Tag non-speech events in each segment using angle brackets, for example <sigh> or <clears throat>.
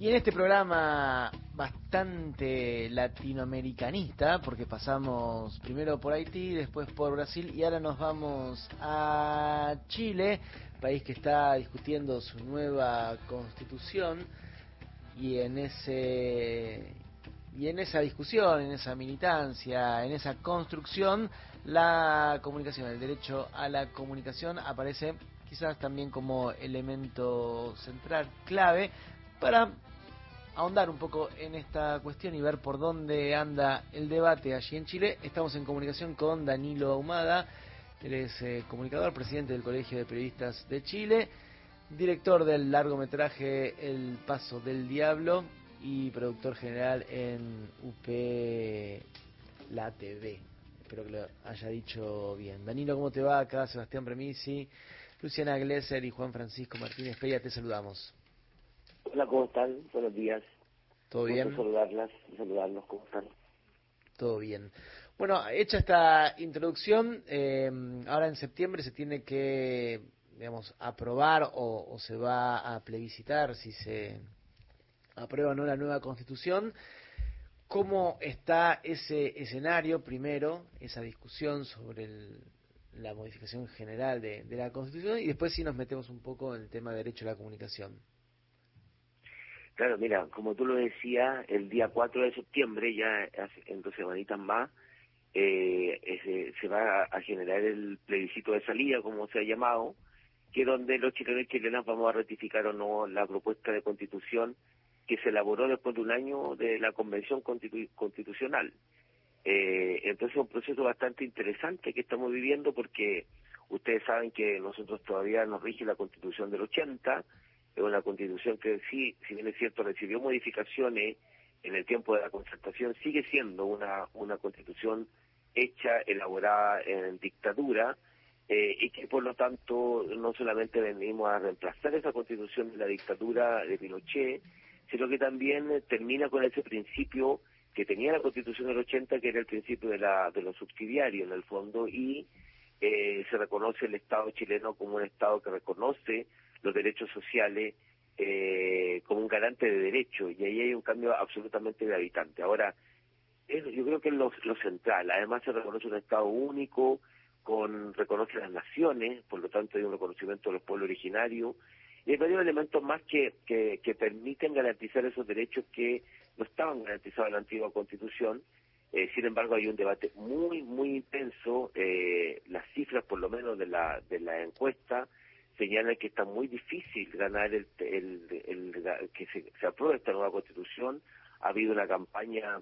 Y en este programa bastante latinoamericanista, porque pasamos primero por Haití, después por Brasil y ahora nos vamos a Chile, país que está discutiendo su nueva constitución y en ese y en esa discusión, en esa militancia, en esa construcción, la comunicación, el derecho a la comunicación aparece quizás también como elemento central, clave, para ahondar un poco en esta cuestión y ver por dónde anda el debate allí en Chile. Estamos en comunicación con Danilo Ahumada, él es eh, comunicador, presidente del Colegio de Periodistas de Chile, director del largometraje El Paso del Diablo y productor general en UP La TV. Espero que lo haya dicho bien. Danilo, ¿cómo te va? Acá Sebastián Premisi, Luciana Glesser y Juan Francisco Martínez Peña, te saludamos. Hola, ¿cómo están? Buenos días. ¿Todo bien? saludarlas y saludarlos, ¿cómo están? Todo bien. Bueno, hecha esta introducción, eh, ahora en septiembre se tiene que, digamos, aprobar o, se va a plebiscitar si se aprueba o no la nueva constitución. ¿Cómo está ese escenario, primero, esa discusión sobre la modificación general de, de la constitución y después si nos metemos un poco en el tema de derecho a la comunicación? Claro, mira, como tú lo decías, el día 4 de septiembre, ya en dos semanitas más, eh, se va a generar el plebiscito de salida, como se ha llamado, que es donde los chilenos y chilenas vamos a ratificar o no la propuesta de constitución que se elaboró después de un año de la convención constitucional. Eh, entonces es un proceso bastante interesante que estamos viviendo porque ustedes saben que nosotros todavía nos rige la constitución del 80, es una constitución que sí, si bien es cierto, recibió modificaciones en el tiempo de la concertación, sigue siendo una, una constitución hecha, elaborada en dictadura, eh, y que por lo tanto no solamente venimos a reemplazar esa constitución de la dictadura de Pinochet, sino que también termina con ese principio que tenía la constitución del 80, que era el principio de, la, de lo subsidiario en el fondo, y eh, se reconoce el Estado chileno como un Estado que reconoce derechos sociales eh, como un garante de derechos y ahí hay un cambio absolutamente gravitante. Ahora, yo creo que es lo, central. Además se reconoce un Estado único, con reconoce las naciones, por lo tanto hay un reconocimiento de los pueblos originarios y hay varios elementos más que, que, que permiten garantizar esos derechos que no estaban garantizados en la antigua Constitución. Eh, sin embargo, hay un debate muy, muy intenso. Eh, las cifras, por lo menos, de la, de la encuesta señala que está muy difícil ganar el, que se, apruebe esta nueva constitución. Ha habido una campaña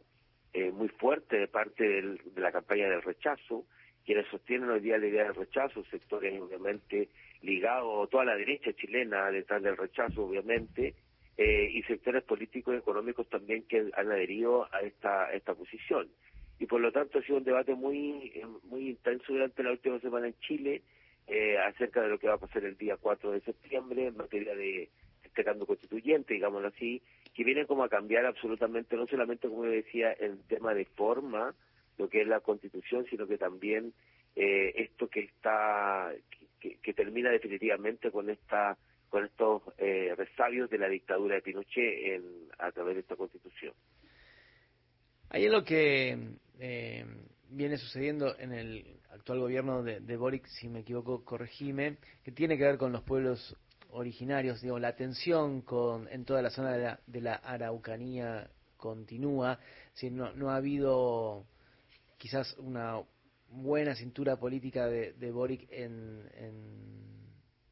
eh, muy fuerte de parte de la campaña del rechazo. Quienes sostienen hoy día la idea del rechazo, sectores obviamente ligados, toda la derecha chilena detrás del rechazo, obviamente, eh, y sectores políticos y económicos también que han adherido a esta, esta posición. Y por lo tanto ha sido un debate muy, muy intenso durante la última semana en Chile eh, acerca de lo que va a pasar el día 4 de septiembre en materia de este cambio constituyente, digámoslo así, que viene como a cambiar absolutamente, no solamente, como decía, el tema de forma, lo que es la constitución, sino que también eh, esto que está, que, termina definitivamente con esta con estos eh, resabios de la dictadura de Pinochet en, a través de esta constitución. Hay algo que eh, viene sucediendo en el actual gobierno de, Boric, si me equivoco, corregime, que tiene que ver con los pueblos originarios, digo, la tensión con, en toda la zona de la, Araucanía continúa, si no, ha habido quizás una buena cintura política de, Boric en,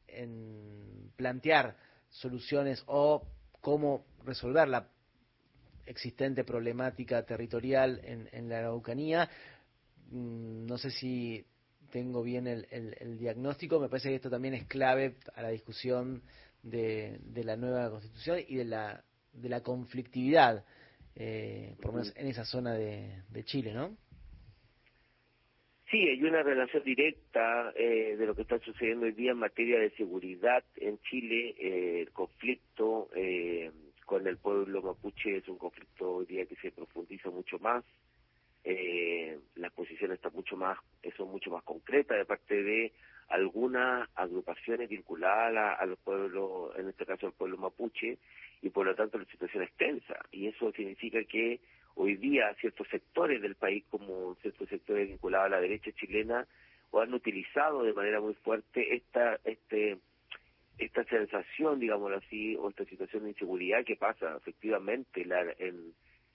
en, plantear soluciones o cómo resolver la existente problemática territorial en, en la Araucanía, Mm, no sé si tengo bien el, el, diagnóstico, me parece que esto también es clave a la discusión de, de la nueva constitución y de la, de la conflictividad, eh, por lo menos en esa zona de, de Chile, ¿no? Sí, hay una relación directa eh, de lo que está sucediendo hoy día en materia de seguridad en Chile. Eh, el conflicto eh, con el pueblo mapuche es un conflicto hoy día que se profundiza mucho más eh, la posición está mucho más, son mucho más concreta de parte de algunas agrupaciones vinculadas a, los pueblos, en este caso al pueblo mapuche, y por lo tanto la situación es tensa. Y eso significa que hoy día ciertos sectores del país, como ciertos sectores vinculados a la derecha chilena, han utilizado de manera muy fuerte esta este esta sensación, digámoslo así, o esta situación de inseguridad que pasa efectivamente en,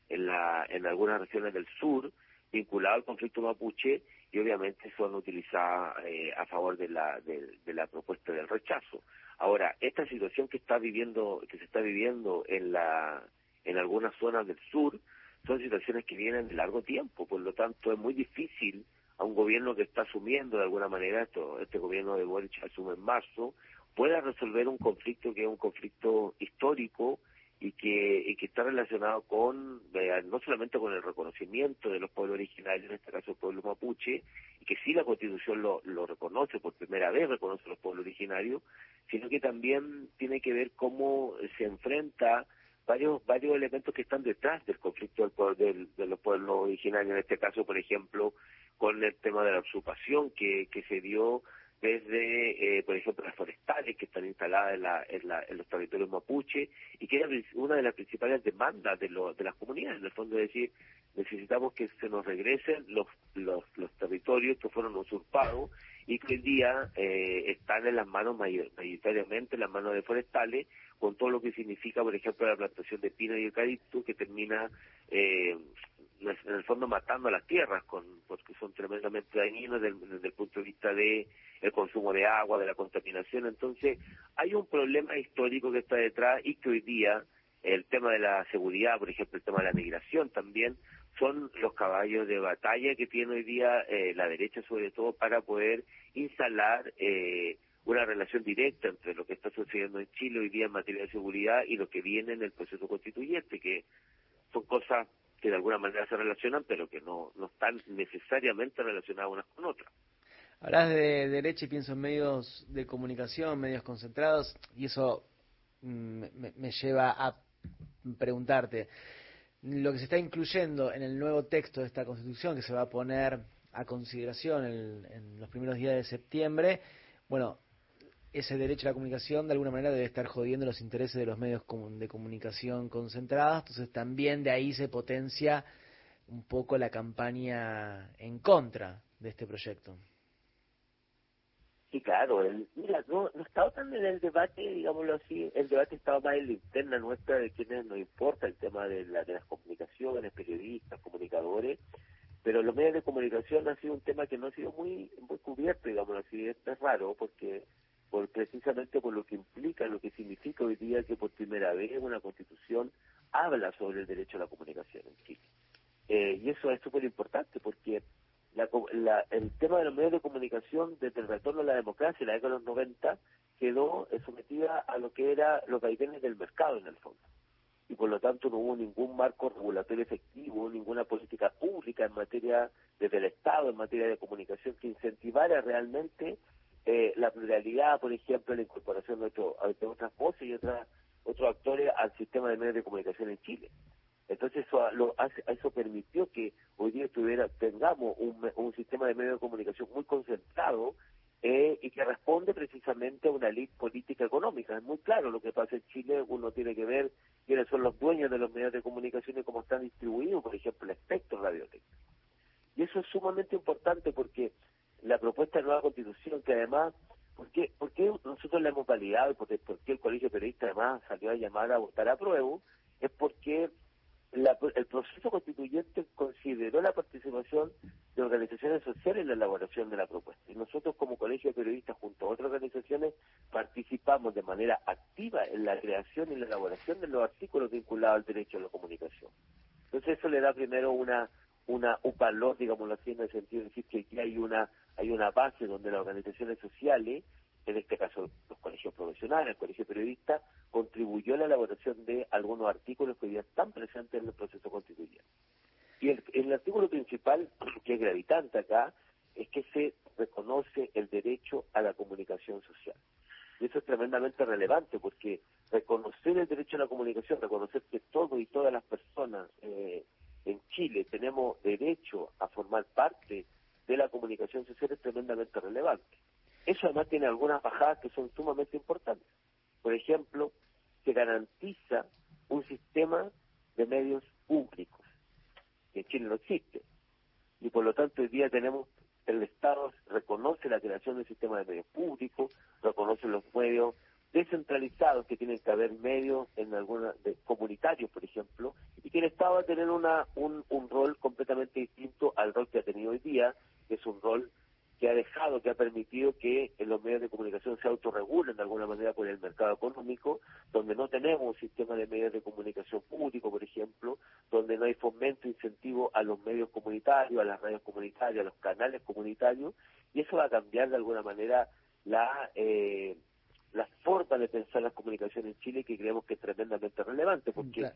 en, la, en algunas regiones del sur, vinculado al conflicto mapuche, y obviamente son utilizadas eh, a favor de la, de, la propuesta del rechazo. Ahora, esta situación que está viviendo, que se está viviendo en la, en algunas zonas del sur, son situaciones que vienen de largo tiempo, por lo tanto es muy difícil a un gobierno que está asumiendo de alguna manera esto, este gobierno de Boric asume en marzo, pueda resolver un conflicto que es un conflicto histórico y que, está relacionado con, eh, no solamente con el reconocimiento de los pueblos originarios, en este caso el pueblo mapuche, y que sí la Constitución lo, lo reconoce, por primera vez reconoce los pueblos originarios, sino que también tiene que ver cómo se enfrenta varios varios elementos que están detrás del conflicto del, de los pueblos originarios, en este caso, por ejemplo, con el tema de la usurpación que, que se dio desde, eh, por ejemplo, las forestales que están instaladas en, la, en, la, en, los territorios mapuche y que es una de las principales demandas de, lo, de las comunidades, en el fondo es decir, necesitamos que se nos regresen los, los, los territorios que fueron usurpados y que hoy día eh, están en las manos mayoritariamente, en las manos de forestales, con todo lo que significa, por ejemplo, la plantación de pino y eucalipto, que termina eh, en el fondo matando a las tierras, con, porque son tremendamente dañinos desde, el punto de vista de el consumo de agua, de la contaminación. Entonces, hay un problema histórico que está detrás y que hoy día el tema de la seguridad, por ejemplo, el tema de la migración también, son los caballos de batalla que tiene hoy día eh, la derecha, sobre todo, para poder instalar eh, una relación directa entre lo que está sucediendo en Chile hoy día en materia de seguridad y lo que viene en el proceso constituyente, que son cosas que de alguna manera se relacionan, pero que no, no están necesariamente relacionadas unas con otras. Hablas de derecha y pienso en medios de comunicación, medios concentrados, y eso mm, me, lleva a preguntarte, lo que se está incluyendo en el nuevo texto de esta Constitución, que se va a poner a consideración en los primeros días de septiembre, bueno, ese derecho a la comunicación de alguna manera debe estar jodiendo los intereses de los medios de comunicación concentrados, entonces también de ahí se potencia un poco la campaña en contra de este proyecto. Sí, claro, el, mira, no, no estaba tan en el debate, digámoslo así, el debate estaba más en la interna nuestra de quienes nos importa el tema de, la, de las comunicaciones, periodistas, comunicadores, pero los medios de comunicación ha sido un tema que no ha sido muy, muy cubierto, digámoslo así, es raro porque por precisamente por lo que implica, lo que significa hoy día que por primera vez una constitución habla sobre el derecho a la comunicación en Chile. Eh, y eso es súper importante porque la, el tema de los medios de comunicación desde el retorno a la democracia, la década de los 90, quedó sometida a lo que era los vaivenes del mercado en el fondo. Y por lo tanto no hubo ningún marco regulatorio efectivo, ninguna política pública en materia, desde el Estado, en materia de comunicación, que incentivara realmente eh, la pluralidad, por ejemplo, la incorporación de, otras voces y otras, otros actores al sistema de medios de comunicación en Chile. Entonces eso, lo eso permitió que hoy día tuviera, tengamos un, un sistema de medios de comunicación muy concentrado eh, y que responde precisamente a una ley política económica. Es muy claro lo que pasa en Chile, uno tiene que ver quiénes son los dueños de los medios de comunicación y cómo están distribuidos, por ejemplo, el espectro radiotécnico. Y eso es sumamente importante porque la propuesta de nueva constitución, que además, ¿por qué, por nosotros la hemos validado y por, qué el Colegio Periodista además salió a llamar a votar a prueba? Es porque el proceso constituyente consideró la participación de organizaciones sociales en la elaboración de la propuesta. Y nosotros como Colegio de Periodistas, junto a otras organizaciones, participamos de manera activa en la creación y la elaboración de los artículos vinculados al derecho a la comunicación. Entonces eso le da primero una una un valor, digámoslo así, en el sentido de decir que aquí hay una hay una base donde las organizaciones sociales, en este caso los colegios profesionales, el colegio periodista, contribuyó a la elaboración de algunos artículos que hoy día están presentes en el proceso constituyente. Y el, el artículo principal, <clears throat> que es gravitante acá, es que se reconoce el derecho a la comunicación social. Y eso es tremendamente relevante porque reconocer el derecho a la comunicación, reconocer que todos y todas las personas eh, en Chile tenemos derecho a formar parte de la comunicación social es tremendamente relevante. Eso además tiene algunas bajadas que son sumamente importantes. Por ejemplo, se garantiza un sistema de medios públicos, que en Chile no existe. Y por lo tanto hoy día tenemos, el Estado reconoce la creación del sistema de medios públicos, reconoce los medios descentralizados que tienen que haber medios en alguna de, comunitarios, por ejemplo, y que el Estado va a tener una, un, un rol completamente distinto al rol que ha tenido hoy día, que es un rol que ha dejado, que ha permitido que en los medios de comunicación se autorregulen de alguna manera por el mercado económico, donde no tenemos un sistema de medios de comunicación público, por ejemplo, donde no hay fomento, incentivo a los medios comunitarios, a las radios comunitarias, a los canales comunitarios, y eso va a cambiar de alguna manera la eh, la forma de pensar las comunicaciones en Chile que creemos que es tremendamente relevante, porque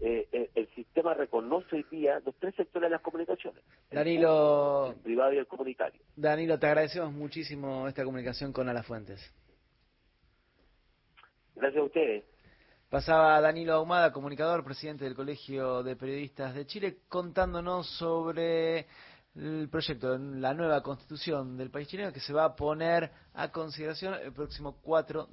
eh, eh, el sistema reconoce hoy día los tres sectores de las comunicaciones. Danilo, el, privado y el comunitario. Danilo, te agradecemos muchísimo esta comunicación con Alafuentes. Gracias a ustedes. Pasaba Danilo Ahumada, comunicador, presidente del Colegio de Periodistas de Chile, contándonos sobre el proyecto, la nueva constitución del país chileno que se va a poner a consideración el próximo 4